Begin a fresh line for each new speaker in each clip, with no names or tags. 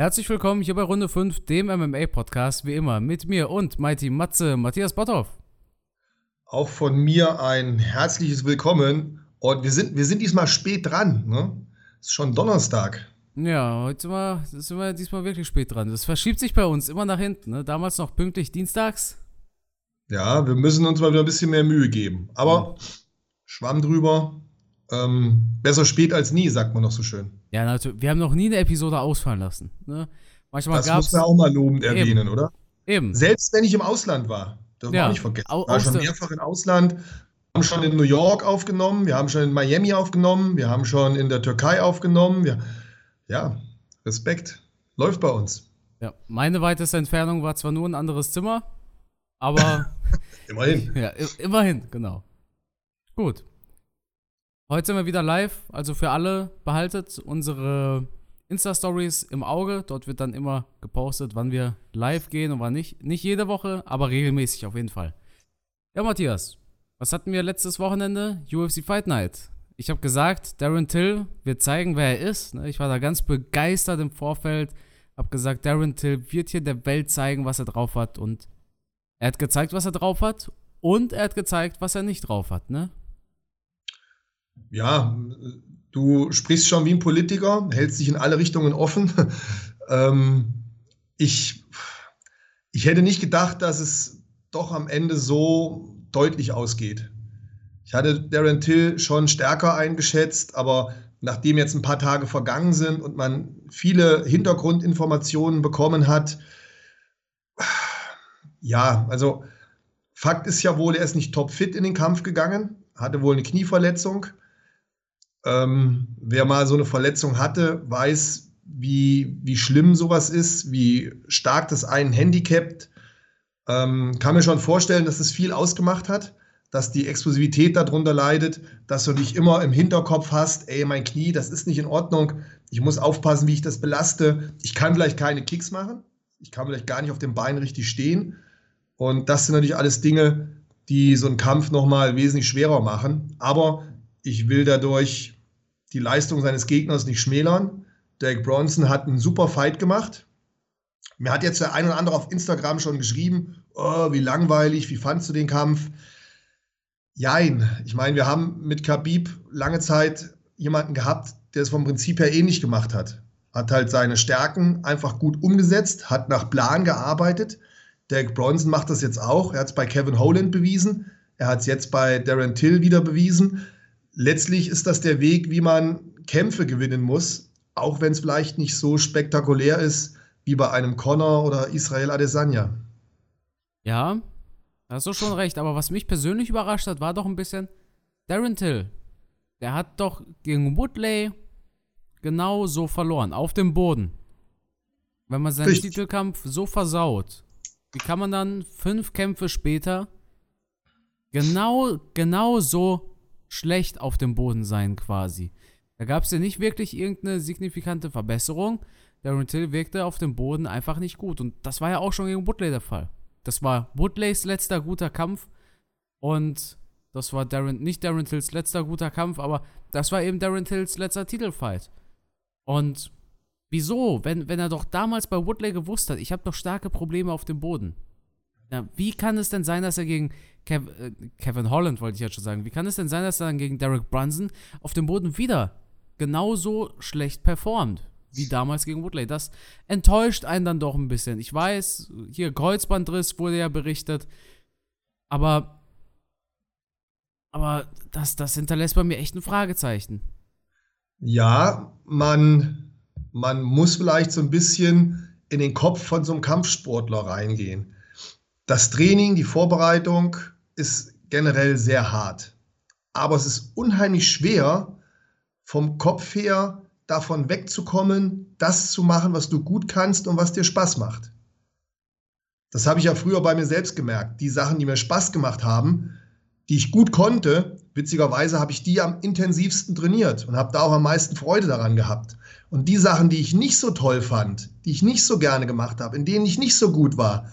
Herzlich willkommen hier bei Runde 5, dem MMA-Podcast, wie immer, mit mir und Mighty Matze, Matthias Botthoff.
Auch von mir ein herzliches Willkommen. Und wir sind, wir sind diesmal spät dran. Ne? Es ist schon Donnerstag.
Ja, heute sind wir, sind wir diesmal wirklich spät dran. Das verschiebt sich bei uns immer nach hinten. Ne? Damals noch pünktlich dienstags.
Ja, wir müssen uns mal wieder ein bisschen mehr Mühe geben. Aber ja. Schwamm drüber. Ähm, besser spät als nie, sagt man noch so schön.
Ja, natürlich. Wir haben noch nie eine Episode ausfallen lassen. Ne?
Manchmal das muss man auch mal lobend erwähnen, Eben. oder?
Eben.
Selbst wenn ich im Ausland war. Darf ja. man nicht vergessen. Ich war schon mehrfach im Ausland. Wir haben schon in New York aufgenommen, wir haben schon in Miami aufgenommen, wir haben schon in der Türkei aufgenommen. Wir, ja, Respekt. Läuft bei uns.
Ja, meine weiteste Entfernung war zwar nur ein anderes Zimmer, aber.
immerhin.
Ja, immerhin, genau. Gut. Heute sind wir wieder live, also für alle behaltet unsere Insta-Stories im Auge. Dort wird dann immer gepostet, wann wir live gehen und wann nicht. Nicht jede Woche, aber regelmäßig auf jeden Fall. Ja, Matthias, was hatten wir letztes Wochenende? UFC Fight Night. Ich habe gesagt, Darren Till wird zeigen, wer er ist. Ne? Ich war da ganz begeistert im Vorfeld. Habe gesagt, Darren Till wird hier der Welt zeigen, was er drauf hat. Und er hat gezeigt, was er drauf hat. Und er hat gezeigt, was er nicht drauf hat. Ne?
Ja, du sprichst schon wie ein Politiker, hältst dich in alle Richtungen offen. ähm, ich, ich hätte nicht gedacht, dass es doch am Ende so deutlich ausgeht. Ich hatte Darren Till schon stärker eingeschätzt, aber nachdem jetzt ein paar Tage vergangen sind und man viele Hintergrundinformationen bekommen hat, ja, also Fakt ist ja wohl, er ist nicht topfit in den Kampf gegangen, hatte wohl eine Knieverletzung. Ähm, wer mal so eine Verletzung hatte, weiß, wie, wie schlimm sowas ist, wie stark das einen handicapt. Ähm, kann mir schon vorstellen, dass es viel ausgemacht hat, dass die Explosivität darunter leidet, dass du dich immer im Hinterkopf hast, ey, mein Knie, das ist nicht in Ordnung, ich muss aufpassen, wie ich das belaste. Ich kann vielleicht keine Kicks machen, ich kann vielleicht gar nicht auf dem Bein richtig stehen. Und das sind natürlich alles Dinge, die so einen Kampf nochmal wesentlich schwerer machen. Aber ich will dadurch die Leistung seines Gegners nicht schmälern. Derek Bronson hat einen super Fight gemacht. Mir hat jetzt der ein oder andere auf Instagram schon geschrieben, oh, wie langweilig, wie fandst du den Kampf? Jein. Ich meine, wir haben mit Khabib lange Zeit jemanden gehabt, der es vom Prinzip her ähnlich gemacht hat. Hat halt seine Stärken einfach gut umgesetzt, hat nach Plan gearbeitet. Derek Bronson macht das jetzt auch. Er hat es bei Kevin Holland bewiesen. Er hat es jetzt bei Darren Till wieder bewiesen letztlich ist das der Weg, wie man Kämpfe gewinnen muss, auch wenn es vielleicht nicht so spektakulär ist wie bei einem Connor oder Israel Adesanya.
Ja, hast du schon recht. Aber was mich persönlich überrascht hat, war doch ein bisschen Darren Till. Der hat doch gegen Woodley genau so verloren, auf dem Boden. Wenn man seinen Richtig. Titelkampf so versaut, wie kann man dann fünf Kämpfe später genau, genau so schlecht auf dem Boden sein quasi. Da gab es ja nicht wirklich irgendeine signifikante Verbesserung. Darren Till wirkte auf dem Boden einfach nicht gut. Und das war ja auch schon gegen Woodley der Fall. Das war Woodleys letzter guter Kampf. Und das war Darren, nicht Darren Tills letzter guter Kampf, aber das war eben Darren Tills letzter Titelfight. Und wieso? Wenn, wenn er doch damals bei Woodley gewusst hat, ich habe doch starke Probleme auf dem Boden. Ja, wie kann es denn sein, dass er gegen Kev äh, Kevin Holland, wollte ich jetzt schon sagen, wie kann es denn sein, dass er dann gegen Derek Brunson auf dem Boden wieder genauso schlecht performt? Wie damals gegen Woodley. Das enttäuscht einen dann doch ein bisschen. Ich weiß, hier Kreuzbandriss wurde ja berichtet. Aber, aber das, das hinterlässt bei mir echt ein Fragezeichen.
Ja, man, man muss vielleicht so ein bisschen in den Kopf von so einem Kampfsportler reingehen. Das Training, die Vorbereitung ist generell sehr hart. Aber es ist unheimlich schwer, vom Kopf her davon wegzukommen, das zu machen, was du gut kannst und was dir Spaß macht. Das habe ich ja früher bei mir selbst gemerkt. Die Sachen, die mir Spaß gemacht haben, die ich gut konnte, witzigerweise habe ich die am intensivsten trainiert und habe da auch am meisten Freude daran gehabt. Und die Sachen, die ich nicht so toll fand, die ich nicht so gerne gemacht habe, in denen ich nicht so gut war,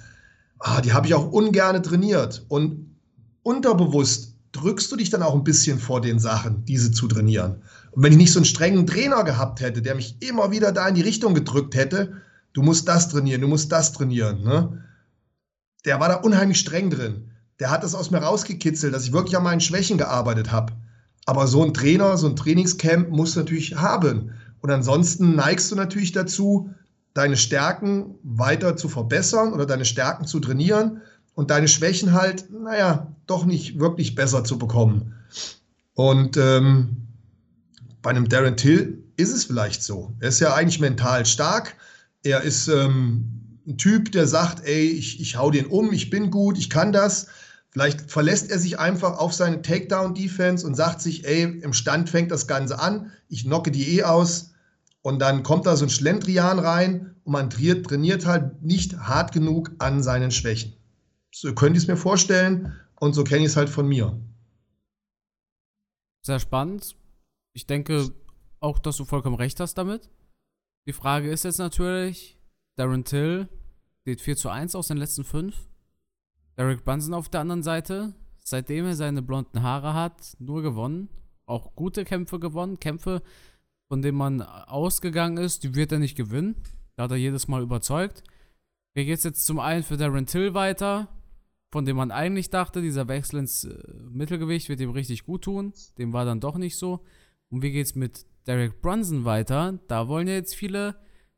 ah, die habe ich auch ungerne trainiert. Und unterbewusst drückst du dich dann auch ein bisschen vor den Sachen, diese zu trainieren. Und wenn ich nicht so einen strengen Trainer gehabt hätte, der mich immer wieder da in die Richtung gedrückt hätte, du musst das trainieren, du musst das trainieren. Ne? Der war da unheimlich streng drin. Der hat das aus mir rausgekitzelt, dass ich wirklich an meinen Schwächen gearbeitet habe. Aber so ein Trainer, so ein Trainingscamp muss natürlich haben. Und ansonsten neigst du natürlich dazu, deine Stärken weiter zu verbessern oder deine Stärken zu trainieren und deine Schwächen halt, naja, doch nicht wirklich besser zu bekommen. Und ähm, bei einem Darren Till ist es vielleicht so. Er ist ja eigentlich mental stark. Er ist ähm, ein Typ, der sagt, ey, ich, ich hau den um, ich bin gut, ich kann das. Vielleicht verlässt er sich einfach auf seine Takedown-Defense und sagt sich, ey, im Stand fängt das Ganze an, ich knocke die eh aus. Und dann kommt da so ein Schlendrian rein und man trainiert, trainiert halt nicht hart genug an seinen Schwächen. So könnte ich es mir vorstellen und so kenne ich es halt von mir.
Sehr spannend. Ich denke auch, dass du vollkommen recht hast damit. Die Frage ist jetzt natürlich, Darren Till steht 4 zu 1 aus den letzten 5. Derek Brunson auf der anderen Seite, seitdem er seine blonden Haare hat, nur gewonnen. Auch gute Kämpfe gewonnen. Kämpfe, von denen man ausgegangen ist, die wird er nicht gewinnen. Da hat er jedes Mal überzeugt. Wie geht es jetzt zum einen für Darren Till weiter, von dem man eigentlich dachte, dieser Wechsel ins äh, Mittelgewicht wird ihm richtig gut tun. Dem war dann doch nicht so. Und wie geht's mit Derek Brunson weiter? Da wollen ja jetzt viele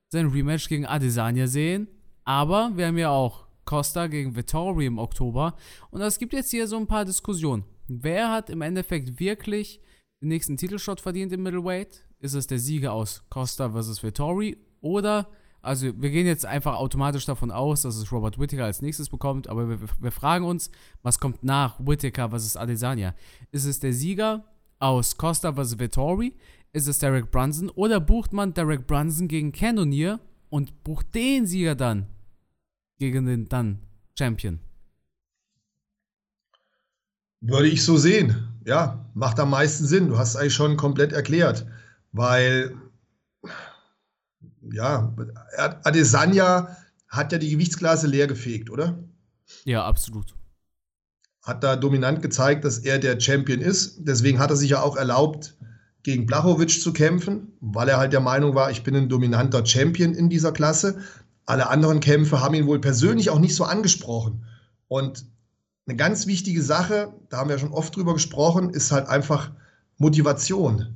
sein Rematch gegen Adesanya sehen. Aber wir haben ja auch Costa gegen Vittori im Oktober. Und es gibt jetzt hier so ein paar Diskussionen. Wer hat im Endeffekt wirklich den nächsten Titelshot verdient im Middleweight? Ist es der Sieger aus Costa vs. Vittori? Oder, also wir gehen jetzt einfach automatisch davon aus, dass es Robert Whittaker als nächstes bekommt, aber wir, wir fragen uns, was kommt nach Whittaker vs. Adesanya? Ist es der Sieger aus Costa vs. Vittori? Ist es Derek Brunson? Oder bucht man Derek Brunson gegen Cannonier und bucht den Sieger dann gegen den dann Champion.
Würde ich so sehen. Ja, macht am meisten Sinn. Du hast es eigentlich schon komplett erklärt, weil ja, Adesanya hat ja die Gewichtsklasse leer gefegt, oder?
Ja, absolut.
Hat da dominant gezeigt, dass er der Champion ist. Deswegen hat er sich ja auch erlaubt, gegen Blachowicz zu kämpfen, weil er halt der Meinung war, ich bin ein dominanter Champion in dieser Klasse. Alle anderen Kämpfe haben ihn wohl persönlich auch nicht so angesprochen. Und eine ganz wichtige Sache, da haben wir schon oft drüber gesprochen, ist halt einfach Motivation.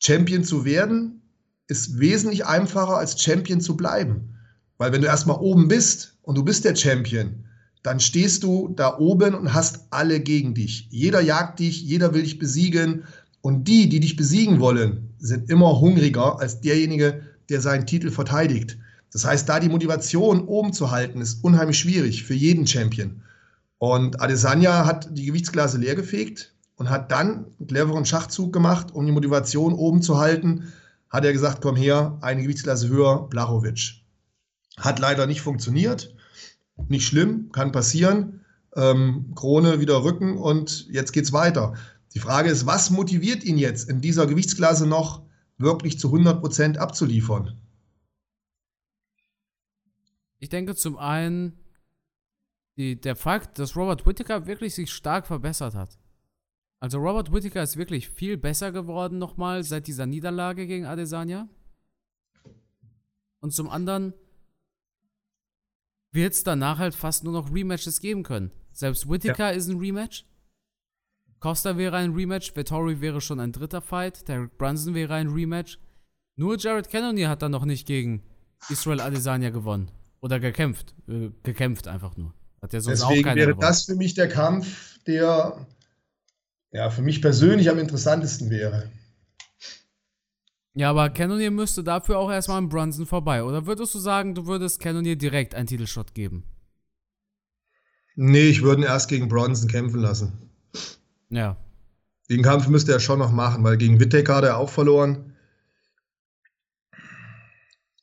Champion zu werden ist wesentlich einfacher als Champion zu bleiben. Weil wenn du erstmal oben bist und du bist der Champion, dann stehst du da oben und hast alle gegen dich. Jeder jagt dich, jeder will dich besiegen. Und die, die dich besiegen wollen, sind immer hungriger als derjenige, der seinen Titel verteidigt. Das heißt, da die Motivation oben zu halten, ist unheimlich schwierig für jeden Champion. Und Adesanya hat die Gewichtsklasse leergefegt und hat dann einen cleveren Schachzug gemacht, um die Motivation oben zu halten. Hat er gesagt, komm her, eine Gewichtsklasse höher, Blachowicz. Hat leider nicht funktioniert. Nicht schlimm, kann passieren. Ähm, Krone wieder Rücken und jetzt geht's weiter. Die Frage ist, was motiviert ihn jetzt in dieser Gewichtsklasse noch wirklich zu 100 Prozent abzuliefern?
Ich denke zum einen die, der Fakt, dass Robert Whittaker wirklich sich stark verbessert hat. Also Robert Whittaker ist wirklich viel besser geworden nochmal seit dieser Niederlage gegen Adesanya. Und zum anderen wird es danach halt fast nur noch Rematches geben können. Selbst Whittaker ja. ist ein Rematch. Costa wäre ein Rematch, Vettori wäre schon ein dritter Fight, Derek Brunson wäre ein Rematch. Nur Jared Cannonier hat dann noch nicht gegen Israel Adesanya gewonnen. Oder gekämpft. Äh, gekämpft einfach nur.
Hat ja sonst Deswegen auch wäre gewonnen. das für mich der Kampf, der ja, für mich persönlich am interessantesten wäre.
Ja, aber Cannonier müsste dafür auch erstmal an Brunson vorbei. Oder würdest du sagen, du würdest Cannonier direkt einen Titelshot geben?
Nee, ich würde ihn erst gegen Bronson kämpfen lassen.
Ja.
Den Kampf müsste er schon noch machen, weil gegen Whittaker hat er auch verloren.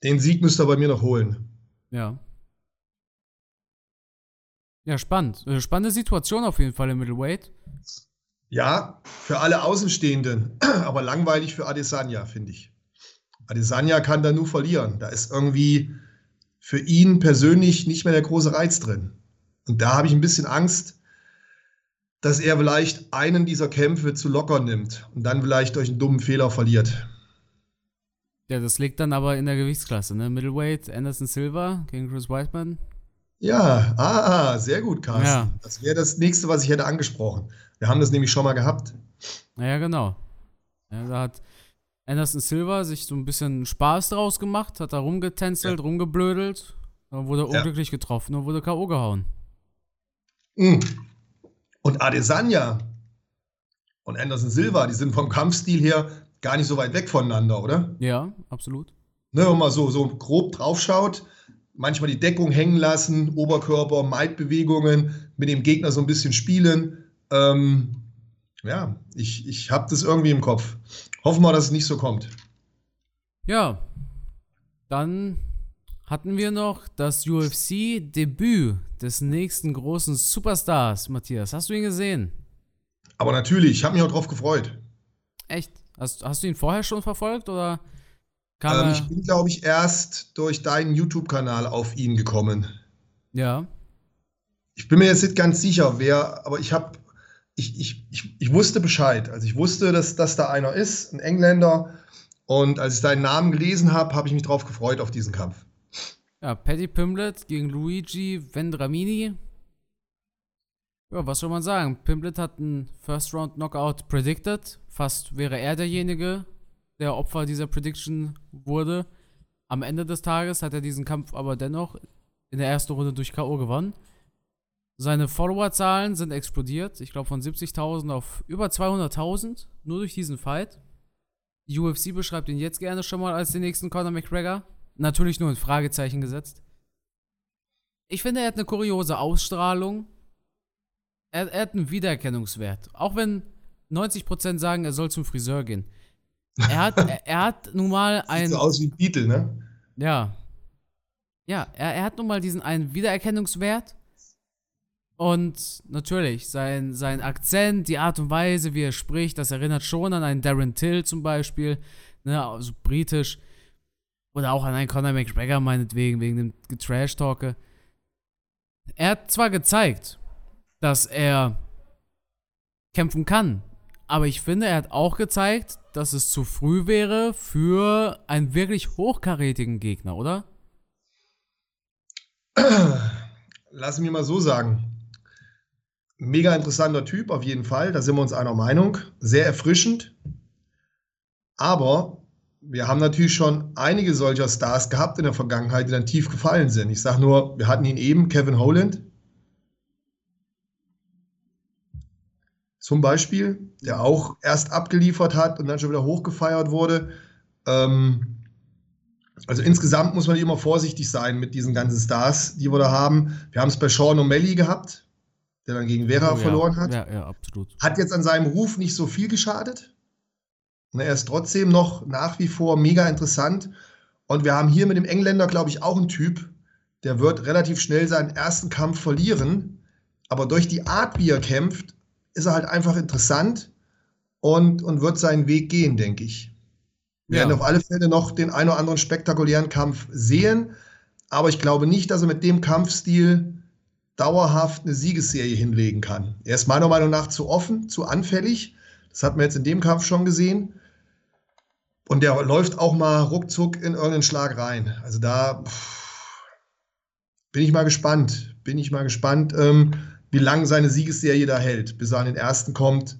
Den Sieg müsste er bei mir noch holen.
Ja. Ja, spannend. Äh, spannende Situation auf jeden Fall im Middleweight.
Ja, für alle Außenstehenden, aber langweilig für Adesanya, finde ich. Adesanya kann da nur verlieren. Da ist irgendwie für ihn persönlich nicht mehr der große Reiz drin. Und da habe ich ein bisschen Angst, dass er vielleicht einen dieser Kämpfe zu locker nimmt und dann vielleicht durch einen dummen Fehler verliert.
Ja, das liegt dann aber in der Gewichtsklasse, ne? Middleweight, Anderson Silva gegen Chris Weidman.
Ja, ah, sehr gut, Carsten. Ja. Das wäre das nächste, was ich hätte angesprochen. Wir haben das nämlich schon mal gehabt.
Naja, genau. Ja, da hat Anderson Silva sich so ein bisschen Spaß draus gemacht, hat da rumgetänzelt, ja. rumgeblödelt. Dann wurde er unglücklich ja. getroffen und wurde K.O. gehauen.
Mhm. Und Adesanya und Anderson Silva, die sind vom Kampfstil her gar nicht so weit weg voneinander, oder?
Ja, absolut.
Ne, wenn man so, so grob draufschaut, manchmal die Deckung hängen maid Oberkörper, Maidbewegungen, mit dem Gegner so ein bisschen spielen. Ähm, ja, ich, ich habe das irgendwie im Kopf. Hoffen wir, dass es nicht so kommt.
Ja, dann hatten wir noch das UFC-Debüt des nächsten großen Superstars, Matthias. Hast du ihn gesehen?
Aber natürlich, ich habe mich auch drauf gefreut.
Echt? Hast, hast du ihn vorher schon verfolgt oder
ähm, ich bin, glaube ich, erst durch deinen YouTube-Kanal auf ihn gekommen.
Ja.
Ich bin mir jetzt nicht ganz sicher, wer, aber ich habe, ich, ich, ich, ich wusste Bescheid. Also ich wusste, dass, dass da einer ist, ein Engländer. Und als ich deinen Namen gelesen habe, habe ich mich drauf gefreut auf diesen Kampf.
Ja, Paddy Pimblett gegen Luigi Vendramini. Ja, was soll man sagen? Pimblett hat einen First Round Knockout predicted. Fast wäre er derjenige, der Opfer dieser Prediction wurde. Am Ende des Tages hat er diesen Kampf aber dennoch in der ersten Runde durch K.O. gewonnen. Seine Followerzahlen sind explodiert. Ich glaube von 70.000 auf über 200.000. Nur durch diesen Fight. Die UFC beschreibt ihn jetzt gerne schon mal als den nächsten Conor McGregor. Natürlich nur in Fragezeichen gesetzt. Ich finde, er hat eine kuriose Ausstrahlung. Er, er hat einen Wiedererkennungswert. Auch wenn 90% sagen, er soll zum Friseur gehen. Er hat, er, er hat nun mal ein.
Sieht so aus wie Beatle, ne?
Ja. Ja, er, er hat nun mal diesen einen Wiedererkennungswert. Und natürlich, sein, sein Akzent, die Art und Weise, wie er spricht, das erinnert schon an einen Darren Till zum Beispiel, ne, also britisch. Oder auch an einen Conor McGregor, meinetwegen, wegen dem Trash-Talke. Er hat zwar gezeigt, dass er kämpfen kann, aber ich finde, er hat auch gezeigt, dass es zu früh wäre für einen wirklich hochkarätigen Gegner, oder?
Lass mich mal so sagen. Mega interessanter Typ, auf jeden Fall. Da sind wir uns einer Meinung. Sehr erfrischend. Aber wir haben natürlich schon einige solcher Stars gehabt in der Vergangenheit, die dann tief gefallen sind. Ich sage nur, wir hatten ihn eben, Kevin Holland. zum Beispiel, der auch erst abgeliefert hat und dann schon wieder hochgefeiert wurde. Ähm, also insgesamt muss man immer vorsichtig sein mit diesen ganzen Stars, die wir da haben. Wir haben es bei Sean O'Malley gehabt, der dann gegen Vera oh, verloren ja. hat.
Ja, ja, absolut.
Hat jetzt an seinem Ruf nicht so viel geschadet. Und er ist trotzdem noch nach wie vor mega interessant. Und wir haben hier mit dem Engländer, glaube ich, auch einen Typ, der wird relativ schnell seinen ersten Kampf verlieren. Aber durch die Art, wie er kämpft, ist er halt einfach interessant und, und wird seinen Weg gehen, denke ich. Wir ja. werden auf alle Fälle noch den einen oder anderen spektakulären Kampf sehen, aber ich glaube nicht, dass er mit dem Kampfstil dauerhaft eine Siegesserie hinlegen kann. Er ist meiner Meinung nach zu offen, zu anfällig. Das hat man jetzt in dem Kampf schon gesehen. Und der läuft auch mal ruckzuck in irgendeinen Schlag rein. Also da pff, bin ich mal gespannt. Bin ich mal gespannt. Ähm, wie lange seine Siegesserie da hält, bis er an den ersten kommt,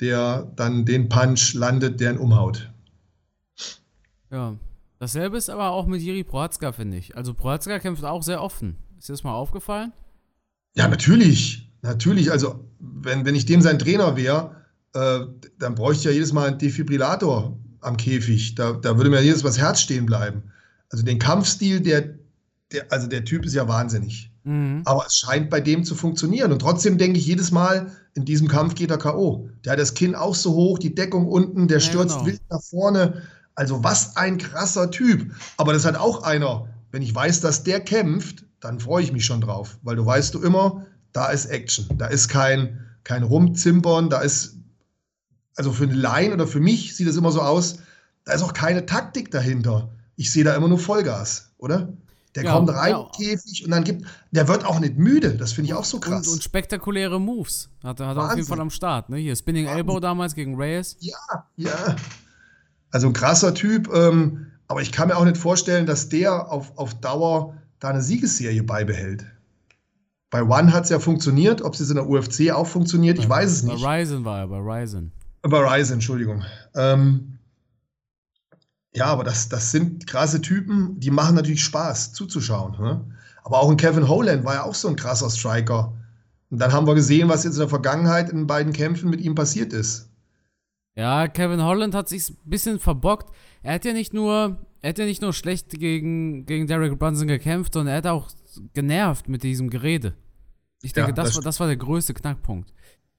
der dann den Punch landet, der ihn umhaut.
Ja. Dasselbe ist aber auch mit Jiri Prohatzka, finde ich. Also Prohatzka kämpft auch sehr offen. Ist dir das mal aufgefallen?
Ja, natürlich. Natürlich. Also, wenn, wenn ich dem sein Trainer wäre, äh, dann bräuchte ich ja jedes Mal einen Defibrillator am Käfig. Da, da würde mir jedes Mal das Herz stehen bleiben. Also den Kampfstil, der, der, also der Typ ist ja wahnsinnig. Mhm. Aber es scheint bei dem zu funktionieren. Und trotzdem denke ich jedes Mal, in diesem Kampf geht er K.O. Der hat das Kinn auch so hoch, die Deckung unten, der stürzt genau. wild nach vorne. Also was ein krasser Typ. Aber das hat auch einer, wenn ich weiß, dass der kämpft, dann freue ich mich schon drauf. Weil du weißt du immer, da ist Action. Da ist kein, kein Rumzimpern, da ist, also für eine Line oder für mich sieht es immer so aus, da ist auch keine Taktik dahinter. Ich sehe da immer nur Vollgas, oder? Der ja, kommt rein ja. Käfig und dann gibt, der wird auch nicht müde. Das finde ich auch so krass.
Und, und spektakuläre Moves hat, hat er auf jeden Fall am Start. Ne? Hier Spinning Wahnsinn. Elbow damals gegen Reyes.
Ja, ja. Also ein krasser Typ. Ähm, Aber ich kann mir auch nicht vorstellen, dass der auf, auf Dauer da eine Siegesserie beibehält. Bei One hat es ja funktioniert. Ob es jetzt in der UFC auch funktioniert, ich weiß es nicht.
Bei Ryzen war er, bei Ryzen.
Bei Ryzen, Entschuldigung. Ähm, ja, aber das, das sind krasse Typen, die machen natürlich Spaß zuzuschauen. Ne? Aber auch ein Kevin Holland war ja auch so ein krasser Striker. Und dann haben wir gesehen, was jetzt in der Vergangenheit in beiden Kämpfen mit ihm passiert ist.
Ja, Kevin Holland hat sich ein bisschen verbockt. Er hat ja nicht nur, er hat ja nicht nur schlecht gegen, gegen Derek Brunson gekämpft, sondern er hat auch genervt mit diesem Gerede. Ich denke, ja, das, das, war, das war der größte Knackpunkt.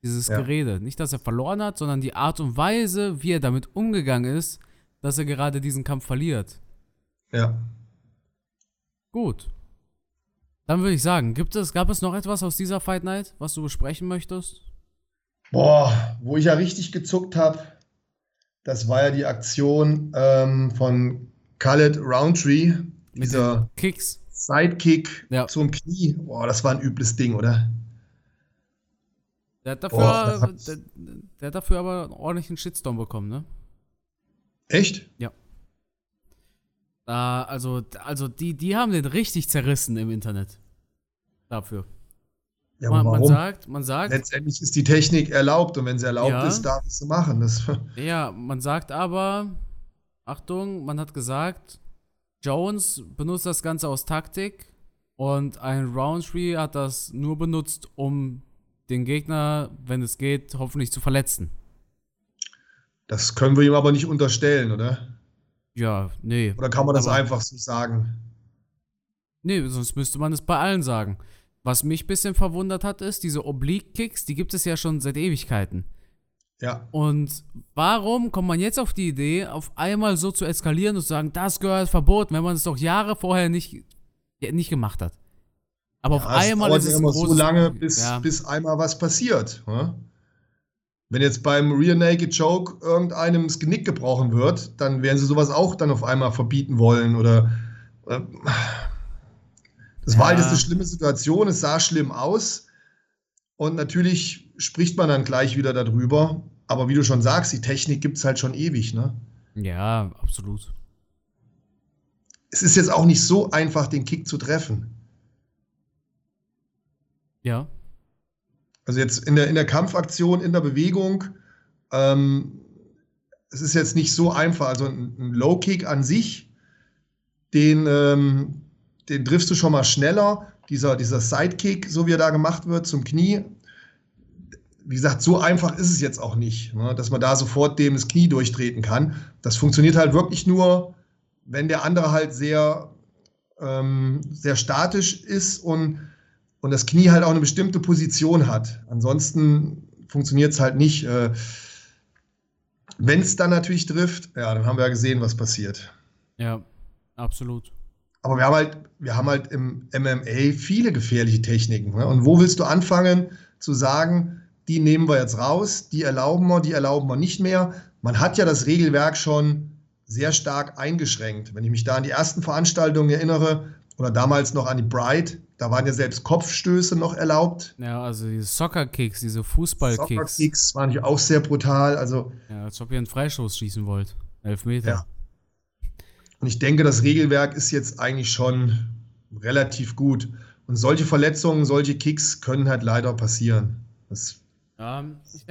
Dieses ja. Gerede. Nicht, dass er verloren hat, sondern die Art und Weise, wie er damit umgegangen ist, dass er gerade diesen Kampf verliert.
Ja.
Gut. Dann würde ich sagen, gibt es, gab es noch etwas aus dieser Fight Night, was du besprechen möchtest?
Boah, wo ich ja richtig gezuckt habe, das war ja die Aktion ähm, von Khaled Roundtree.
Mit dieser Kicks.
Sidekick ja. zum Knie. Boah, das war ein übles Ding, oder?
Der hat dafür, Boah, der, der, hat dafür aber einen ordentlichen Shitstorm bekommen, ne?
Echt?
Ja. Uh, also, also die, die haben den richtig zerrissen im Internet. Dafür.
Ja, man, man,
sagt, man sagt.
Letztendlich ist die Technik erlaubt und wenn sie erlaubt ja, ist, darf es sie machen. Das
ja, man sagt aber, Achtung, man hat gesagt, Jones benutzt das Ganze aus Taktik und ein Roundtree hat das nur benutzt, um den Gegner, wenn es geht, hoffentlich zu verletzen.
Das können wir ihm aber nicht unterstellen, oder?
Ja, nee.
Oder kann man das einfach so sagen?
Nee, sonst müsste man es bei allen sagen. Was mich ein bisschen verwundert hat, ist, diese Oblique-Kicks, die gibt es ja schon seit Ewigkeiten.
Ja.
Und warum kommt man jetzt auf die Idee, auf einmal so zu eskalieren und zu sagen, das gehört verboten, wenn man es doch Jahre vorher nicht, nicht gemacht hat? Aber ja, auf einmal ist es
immer so lange, bis, ja. bis einmal was passiert. Hm? Wenn jetzt beim Real Naked Joke irgendeinem das Genick gebrochen wird, dann werden sie sowas auch dann auf einmal verbieten wollen oder. Äh, das ja. war halt eine schlimme Situation, es sah schlimm aus. Und natürlich spricht man dann gleich wieder darüber. Aber wie du schon sagst, die Technik gibt es halt schon ewig, ne?
Ja, absolut.
Es ist jetzt auch nicht so einfach, den Kick zu treffen.
Ja.
Also jetzt in der, in der Kampfaktion, in der Bewegung, ähm, es ist jetzt nicht so einfach. Also ein, ein Low Kick an sich, den, ähm, den triffst du schon mal schneller. Dieser, dieser Sidekick, so wie er da gemacht wird, zum Knie. Wie gesagt, so einfach ist es jetzt auch nicht, ne, dass man da sofort dem das Knie durchtreten kann. Das funktioniert halt wirklich nur, wenn der andere halt sehr, ähm, sehr statisch ist und und das Knie halt auch eine bestimmte Position hat. Ansonsten funktioniert es halt nicht. Äh, Wenn es dann natürlich trifft, ja, dann haben wir ja gesehen, was passiert.
Ja, absolut.
Aber wir haben halt, wir haben halt im MMA viele gefährliche Techniken. Ne? Und wo willst du anfangen zu sagen, die nehmen wir jetzt raus, die erlauben wir, die erlauben wir nicht mehr? Man hat ja das Regelwerk schon sehr stark eingeschränkt. Wenn ich mich da an die ersten Veranstaltungen erinnere, oder damals noch an die Bride, da waren ja selbst Kopfstöße noch erlaubt.
Ja, also diese Soccer-Kicks, diese Fußball-Kicks.
Soccer-Kicks waren ja auch sehr brutal. Also,
ja, als ob ihr einen Freistoß schießen wollt. Elf Meter. Ja.
Und ich denke, das Regelwerk ist jetzt eigentlich schon relativ gut. Und solche Verletzungen, solche Kicks können halt leider passieren. Das ja,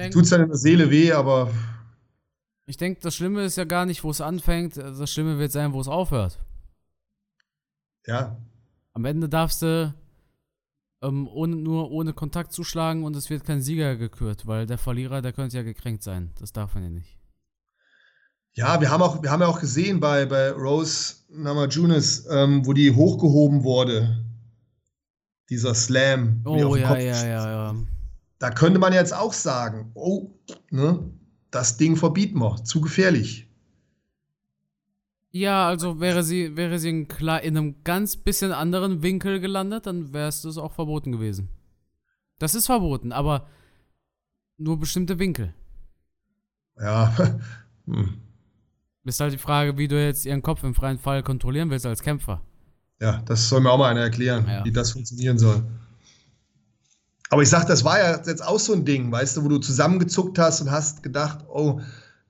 tut es dann in der Seele weh, aber.
Ich denke, das Schlimme ist ja gar nicht, wo es anfängt. Das Schlimme wird sein, wo es aufhört.
Ja.
Am Ende darfst du ähm, ohne, nur ohne Kontakt zuschlagen und es wird kein Sieger gekürt, weil der Verlierer, der könnte ja gekränkt sein. Das darf man ja nicht.
Ja, wir haben, auch, wir haben ja auch gesehen bei, bei Rose Namajunas, ähm, wo die hochgehoben wurde. Dieser Slam.
Oh, ja, ja, ja, ja.
Da könnte man jetzt auch sagen, oh, ne, das Ding verbieten wir, zu gefährlich.
Ja, also wäre sie, wäre sie in, klar, in einem ganz bisschen anderen Winkel gelandet, dann wäre es das auch verboten gewesen. Das ist verboten, aber nur bestimmte Winkel.
Ja. Hm.
Ist halt die Frage, wie du jetzt ihren Kopf im freien Fall kontrollieren willst als Kämpfer.
Ja, das soll mir auch mal einer erklären, ja. wie das funktionieren soll. Aber ich sag, das war ja jetzt auch so ein Ding, weißt du, wo du zusammengezuckt hast und hast gedacht, oh,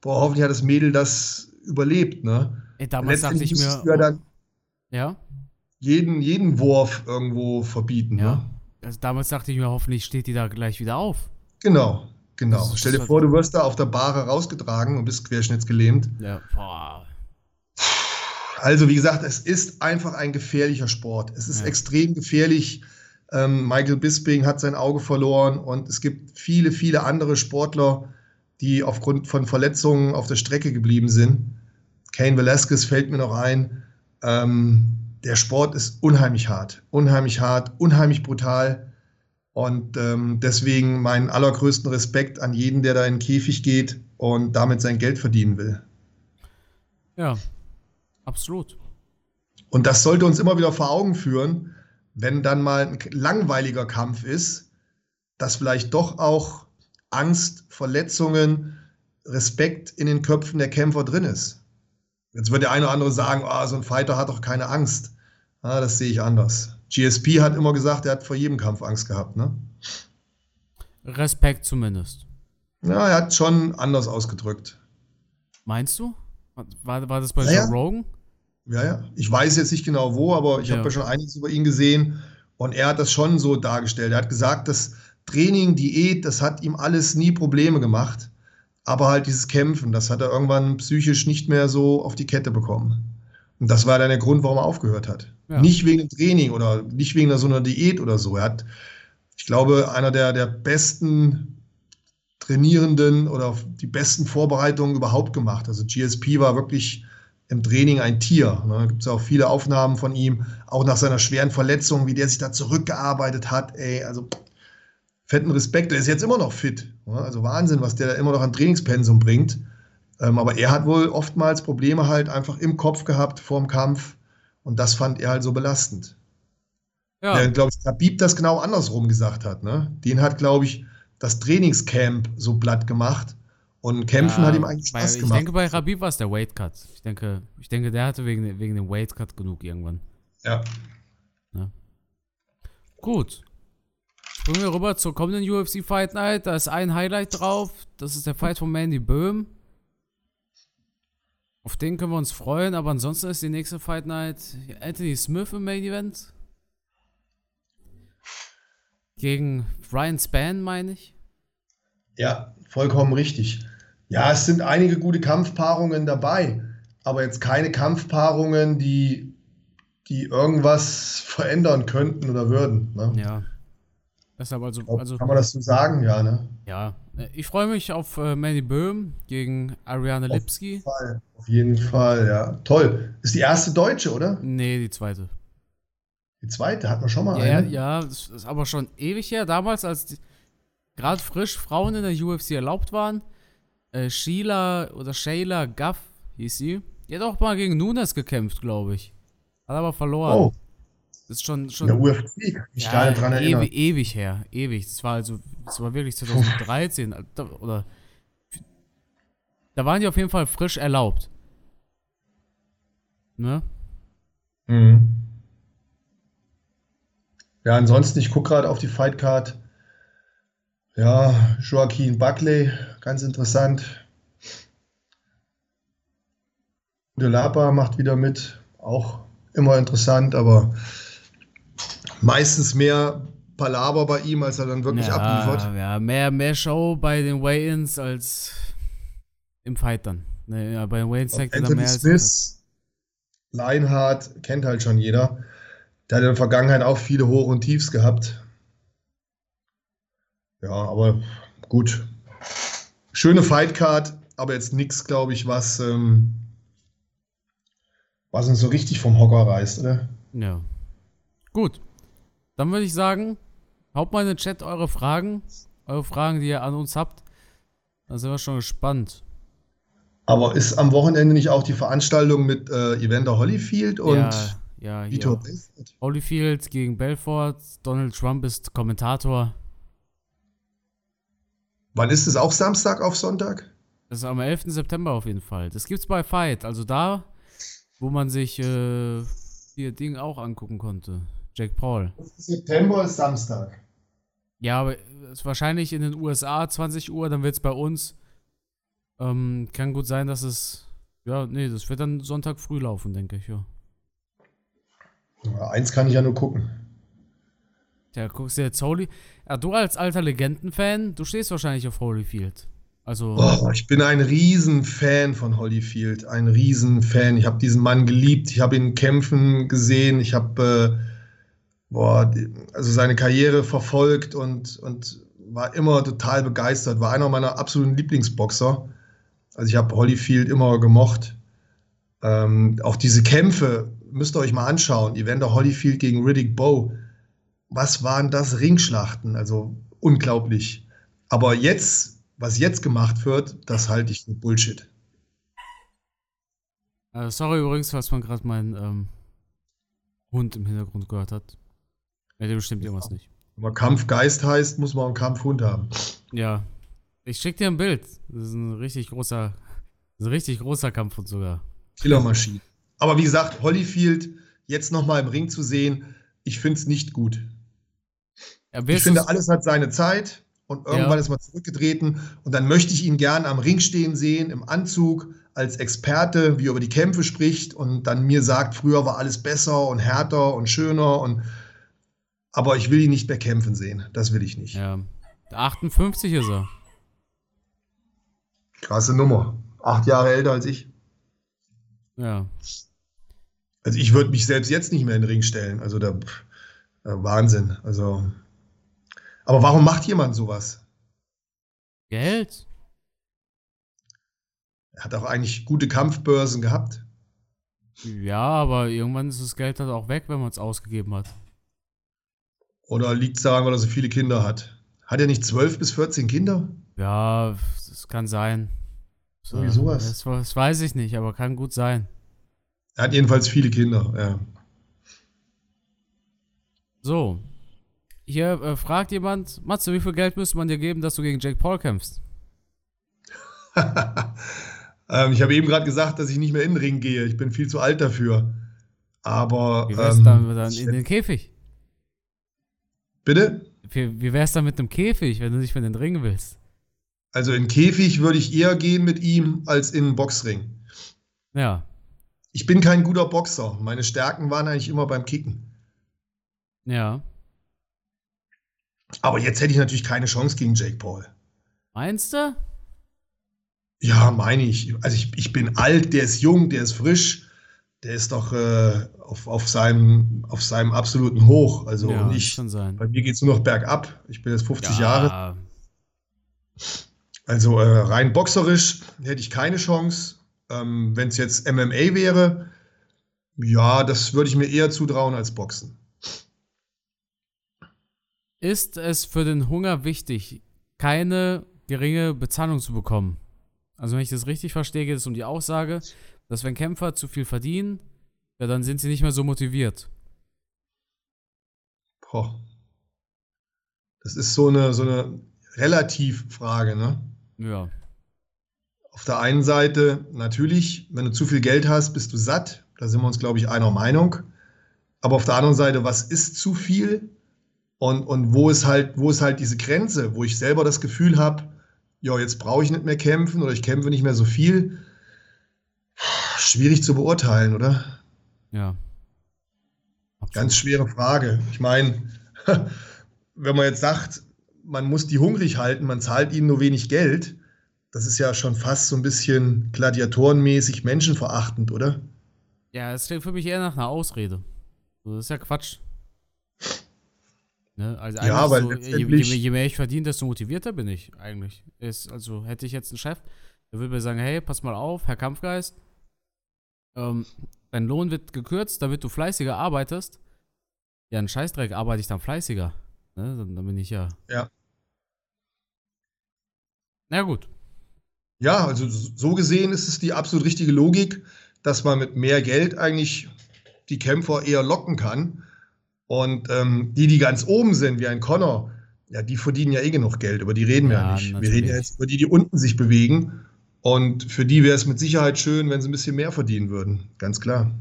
boah, hoffentlich hat das Mädel das überlebt, ne?
Ey, damals dachte ich mir.
Ja dann
ja?
Jeden, jeden Wurf irgendwo verbieten,
ja.
ne?
Also damals dachte ich mir, hoffentlich steht die da gleich wieder auf.
Genau, genau. Stell dir vor, du wirst da auf der Bahre rausgetragen und bist querschnittsgelähmt.
Ja. Boah.
Also, wie gesagt, es ist einfach ein gefährlicher Sport. Es ist
Ja.
extrem gefährlich. Ähm, Michael Bisping hat sein Auge verloren und es gibt viele, viele andere Sportler, die aufgrund von Verletzungen auf der Strecke geblieben sind. Kane Velasquez fällt mir noch ein. Ähm, der Sport ist unheimlich hart, unheimlich hart, unheimlich brutal. Und ähm, deswegen meinen allergrößten Respekt an jeden, der da in den Käfig geht und damit sein Geld verdienen will.
Ja. Absolut.
Und das sollte uns immer wieder vor Augen führen, wenn dann mal ein langweiliger Kampf ist, dass vielleicht doch auch Angst, Verletzungen, Respekt in den Köpfen der Kämpfer drin ist. Jetzt wird der eine oder andere sagen, ah, so ein Fighter hat doch keine Angst. Ah, das sehe ich anders. GSP hat immer gesagt, er hat vor jedem Kampf Angst gehabt. Ne?
Respekt zumindest.
Ja, er hat schon anders ausgedrückt.
Meinst du? War, war das bei
Naja.
Joe Rogan?
Ja, ja. Ich weiß jetzt nicht genau wo, aber ich
Ja.
habe ja schon einiges über ihn gesehen und er hat das schon so dargestellt. Er hat gesagt, das Training, Diät, das hat ihm alles nie Probleme gemacht. Aber halt dieses Kämpfen, das hat er irgendwann psychisch nicht mehr so auf die Kette bekommen. Und das war dann der Grund, warum er aufgehört hat.
Ja.
Nicht wegen dem Training oder nicht wegen so einer Diät oder so. Er hat, ich glaube, einer der, der besten Trainierenden oder die besten Vorbereitungen überhaupt gemacht. Also GSP war wirklich im Training ein Tier. Ne? Da gibt es auch viele Aufnahmen von ihm, auch nach seiner schweren Verletzung, wie der sich da zurückgearbeitet hat. Ey, also fetten Respekt. Der ist jetzt immer noch fit. Ne? Also Wahnsinn, was der da immer noch an Trainingspensum bringt. Ähm, aber er hat wohl oftmals Probleme halt einfach im Kopf gehabt vorm Kampf. Und das fand er halt so belastend.
Ja.
Während, glaube ich, Habib das genau andersrum gesagt hat. Ne? Den hat, glaube ich, das Trainingscamp so platt gemacht. Und Kämpfen
Ja,
hat ihm eigentlich
bei,
Spaß
Ich
gemacht.
denke, bei Rabib war es der Weight Cut. Ich denke, ich denke, der hatte wegen, wegen dem Weight Cut genug irgendwann.
ja.
Gut. Springen wir rüber zur kommenden UFC Fight Night. Da ist ein Highlight drauf. Das ist der Fight von Mandy Böhm. Auf den können wir uns freuen, aber ansonsten ist die nächste Fight Night Anthony Smith im Main Event. Gegen Ryan Spann, meine ich.
Ja, vollkommen richtig. Ja, es sind einige gute Kampfpaarungen dabei, aber jetzt keine Kampfpaarungen, die, die irgendwas verändern könnten oder würden. Ne?
Ja. Deshalb also, also
Kann man das so sagen? Ja, ne?
ja. Ich freue mich auf äh, Mandy Böhm gegen Ariane Lipski.
Fall. Auf jeden Fall, ja. Toll. Ist die erste Deutsche, oder?
Nee, die zweite.
Die zweite hatten wir schon mal
Ja,
eine.
ja, das ist aber schon ewig her. Damals, als gerade frisch Frauen in der UFC erlaubt waren, äh, Sheila oder Shayla Guff hieß sie. Die hat auch mal gegen Nunes gekämpft, glaube ich. Hat aber verloren.
Oh,
Das ist schon,
in
schon
der UFC. Kann ich mich nicht dran erinnern.
ewig, her. Ewig. Das war also, das war wirklich 2013 da- oder da waren die auf jeden Fall frisch erlaubt. Ne?
Mhm. Ja, ansonsten, ich gucke gerade auf die Fightcard. Ja, Joaquin Buckley, ganz interessant. De Lapa macht wieder mit, auch immer interessant, aber meistens mehr Palaver bei ihm, als er dann wirklich abliefert.
Ja, ja mehr, mehr Show bei den Weigh-Ins als im Fight dann. Ne, ja, bei den Weigh-Ins zeigt er dann mehr als.
Smith, Leinhardt, kennt halt schon jeder. Der hat in der Vergangenheit auch viele Hoch- und Tiefs gehabt. Ja, aber gut. Schöne Fightcard, aber jetzt nichts, glaube ich, was, ähm, was uns so richtig vom Hocker reißt, oder?
Ja. Gut. Dann würde ich sagen, haut mal in den Chat eure Fragen. Eure Fragen, die ihr an uns habt. Da sind wir schon gespannt.
Aber ist am Wochenende nicht auch die Veranstaltung mit äh, Evander Holyfield und
ja, ja,
Vitor. Belfort?
Holyfield gegen Belfort. Donald Trump ist Kommentator.
Wann ist es auch Samstag auf Sonntag?
Das ist am 11. September auf jeden Fall. Das gibt's bei Fight. Also da, wo man sich äh, hier Ding auch angucken konnte. Jake Paul.
September ist Samstag.
Ja, aber es ist wahrscheinlich in den USA 20 Uhr, dann wird's bei uns. Ähm, kann gut sein, dass es Ja, nee, das wird dann Sonntag früh laufen, denke ich, ja.
Ja, Eins kann ich ja nur gucken.
Ja, guckst du jetzt Holy. Ja, du als alter Legendenfan, du stehst wahrscheinlich auf Holyfield. Also.
Oh, ich bin ein Riesenfan von Holyfield, ein Riesenfan. Ich habe diesen Mann geliebt, ich habe ihn kämpfen gesehen, ich habe äh, boah, die- also seine Karriere verfolgt und, und war immer total begeistert, war einer meiner absoluten Lieblingsboxer. Also ich habe Holyfield immer gemocht. Ähm, auch diese Kämpfe müsst ihr euch mal anschauen. Evander Holyfield gegen Riddick Bowe. Was waren das Ringschlachten? Also unglaublich. Aber jetzt, was jetzt gemacht wird, das halte ich für Bullshit.
Äh, sorry übrigens, falls man gerade meinen ähm, Hund im Hintergrund gehört hat. Ja, dem stimmt irgendwas nicht.
Wenn man Kampfgeist heißt, muss man einen Kampfhund haben.
Ja. Ich schick dir ein Bild. Das ist ein richtig großer, das ist ein richtig großer Kampfhund sogar.
Killermaschine. Aber wie gesagt, Holyfield jetzt nochmal im Ring zu sehen, ich finde es nicht gut.
Ja,
Ich finde, alles hat seine Zeit und irgendwann
Ja.
ist man zurückgetreten und dann möchte ich ihn gern am Ring stehen sehen, im Anzug, als Experte, wie er über die Kämpfe spricht und dann mir sagt, früher war alles besser und härter und schöner und aber ich will ihn nicht mehr kämpfen sehen. Das will ich nicht.
Ja. 58 ist er.
Krasse Nummer. Acht Jahre älter als ich.
Ja.
Also ich würde mich selbst jetzt nicht mehr in den Ring stellen. Also da pff, äh, Wahnsinn. Also aber warum macht jemand sowas?
Geld?
Er hat auch eigentlich gute Kampfbörsen gehabt.
Ja, aber irgendwann ist das Geld halt auch weg, wenn man es ausgegeben hat.
Oder liegt es daran, weil er so viele Kinder hat? Hat er nicht 12 bis 14 Kinder?
Ja, das kann sein. So,
Irgendwie sowas.
Das, das weiß ich nicht, aber kann gut sein.
Er hat jedenfalls viele Kinder, ja.
So. Hier äh, fragt jemand, Matze, wie viel Geld müsste man dir geben, dass du gegen Jake Paul kämpfst?
ähm, ich habe eben gerade gesagt, dass ich nicht mehr in den Ring gehe. Ich bin viel zu alt dafür. Aber
Wie
ähm,
dann, dann in den Käfig?
Bitte?
Wie, wie wär's dann mit einem Käfig, wenn du nicht mehr in den Ring willst?
Also in Käfig würde ich eher gehen mit ihm als in einen Boxring.
Ja.
Ich bin kein guter Boxer. Meine Stärken waren eigentlich immer beim Kicken.
Ja.
Aber jetzt hätte ich natürlich keine Chance gegen Jake Paul.
Meinst du?
Ja, meine ich. Also ich, ich bin alt, der ist jung, der ist frisch, der ist doch äh, auf, auf, seinem, auf seinem absoluten Hoch. Also
ja,
ich, bei mir geht es nur noch bergab. Ich bin jetzt 50
ja,
Jahre. Also äh, rein boxerisch hätte ich keine Chance. Ähm, Wenn es jetzt MMA wäre, ja, das würde ich mir eher zutrauen als Boxen.
Ist es für den Hunger wichtig, keine geringe Bezahlung zu bekommen? Also wenn ich das richtig verstehe, geht es um die Aussage, dass wenn Kämpfer zu viel verdienen, ja, dann sind sie nicht mehr so motiviert.
Boah. Das ist so eine, so eine Relativfrage, ne?
Ja.
Auf der einen Seite natürlich, wenn du zu viel Geld hast, bist du satt. Da sind wir uns, glaube ich, einer Meinung. Aber auf der anderen Seite, was ist zu viel? Und, und wo ist halt, wo ist halt diese Grenze, wo ich selber das Gefühl habe, ja, jetzt brauche ich nicht mehr kämpfen oder ich kämpfe nicht mehr so viel. Schwierig zu beurteilen, oder?
Ja. Absolut.
Ganz schwere Frage. Ich meine, wenn man jetzt sagt, man muss die hungrig halten, man zahlt ihnen nur wenig Geld, das ist ja schon fast so ein bisschen gladiatorenmäßig menschenverachtend, oder?
Ja, es klingt für mich eher nach einer Ausrede. Das ist ja Quatsch. Ne? Also
Ja, weil
so, je, je, je mehr ich verdiene, desto motivierter bin ich eigentlich. Ist, also hätte ich jetzt einen Chef, der würde mir sagen, hey, pass mal auf, Herr Kampfgeist, ähm, dein Lohn wird gekürzt, damit du fleißiger arbeitest. Ja, ein Scheißdreck arbeite ich dann fleißiger. Ne? Dann, dann bin ich ja.
Ja.
Na gut.
Ja, also so gesehen ist es die absolut richtige Logik, dass man mit mehr Geld eigentlich die Kämpfer eher locken kann. Und ähm, die, die ganz oben sind, wie ein Connor, ja, die verdienen ja eh genug Geld, über die reden wir
Ja,
ja nicht. Wir
natürlich.
reden ja jetzt über die, die unten sich bewegen. Und für die wäre es mit Sicherheit schön, wenn sie ein bisschen mehr verdienen würden. Ganz klar.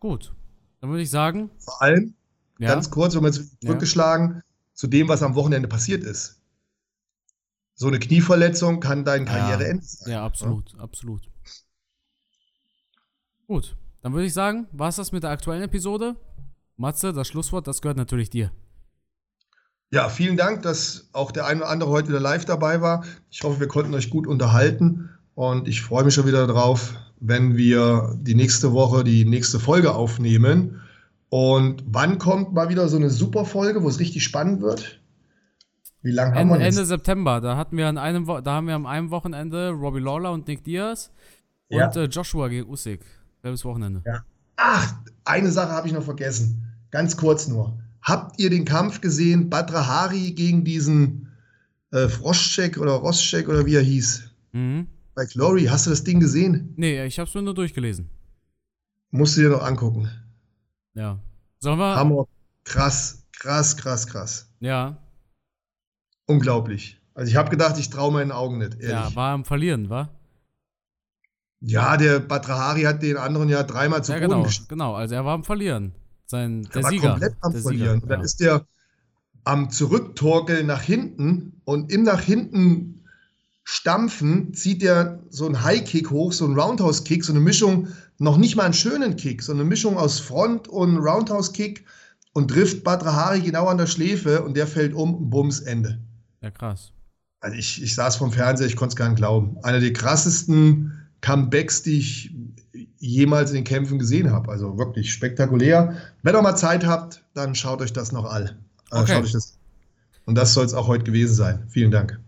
Gut. Dann würde ich sagen,
Vor allem,
ja,
ganz kurz, wenn man jetzt zurückgeschlagen, zu dem, was am Wochenende passiert ist. So eine Knieverletzung kann deine
Ja.
Karriere enden. sein,
ja, absolut, absolut. Gut, dann würde ich sagen, war es das mit der aktuellen Episode? Matze, das Schlusswort, das gehört natürlich dir.
Ja, vielen Dank, dass auch der eine oder andere heute wieder live dabei war. Ich hoffe, wir konnten euch gut unterhalten und ich freue mich schon wieder darauf, wenn wir die nächste Woche die nächste Folge aufnehmen. Und wann kommt mal wieder so eine super Folge, wo es richtig spannend wird?
Wie lange haben wir Ende jetzt? September. Da hatten wir an einem, Wo da haben wir am einem Wochenende Robbie Lawler und Nick Diaz ja. und äh, Joshua gegen Usyk. Selbes Wochenende.
Ja. Ach, eine Sache habe ich noch vergessen. Ganz kurz nur. Habt ihr den Kampf gesehen? Badra Hari gegen diesen äh, Froschcheck oder Roschek oder wie er hieß? Mhm. Bei Glory. Hast du das Ding gesehen?
Nee, ich habe es nur durchgelesen.
Musst du dir noch angucken.
Ja. Sollen wir.
Hammer. Krass, krass, krass, krass.
Ja.
Unglaublich. Also ich habe gedacht, ich traue meinen Augen nicht. Ehrlich.
Ja, war am Verlieren, war?
Ja, der Batrahari hat den anderen ja dreimal zu ja,
Boden genau, genau. Also er war am Verlieren. Sein, der, der war Sieger. komplett
am Verlieren. Sieger, und dann ja. ist der am Zurücktorkeln nach hinten und im nach hinten stampfen zieht er so einen High-Kick hoch, so einen Roundhouse-Kick, so eine Mischung, noch nicht mal einen schönen Kick, so eine Mischung aus Front- und Roundhouse-Kick und trifft Badrahari genau an der Schläfe und der fällt um, Bums, Ende.
Ja, krass.
Also ich, ich saß vom Fernseher, ich konnte es gar nicht glauben. Einer der krassesten Comebacks, die ich jemals in den Kämpfen gesehen habe. Also wirklich spektakulär. Wenn ihr mal Zeit habt, dann schaut euch das noch all. Äh, okay. Schaut euch das. Und das soll es auch heute gewesen sein. Vielen Dank.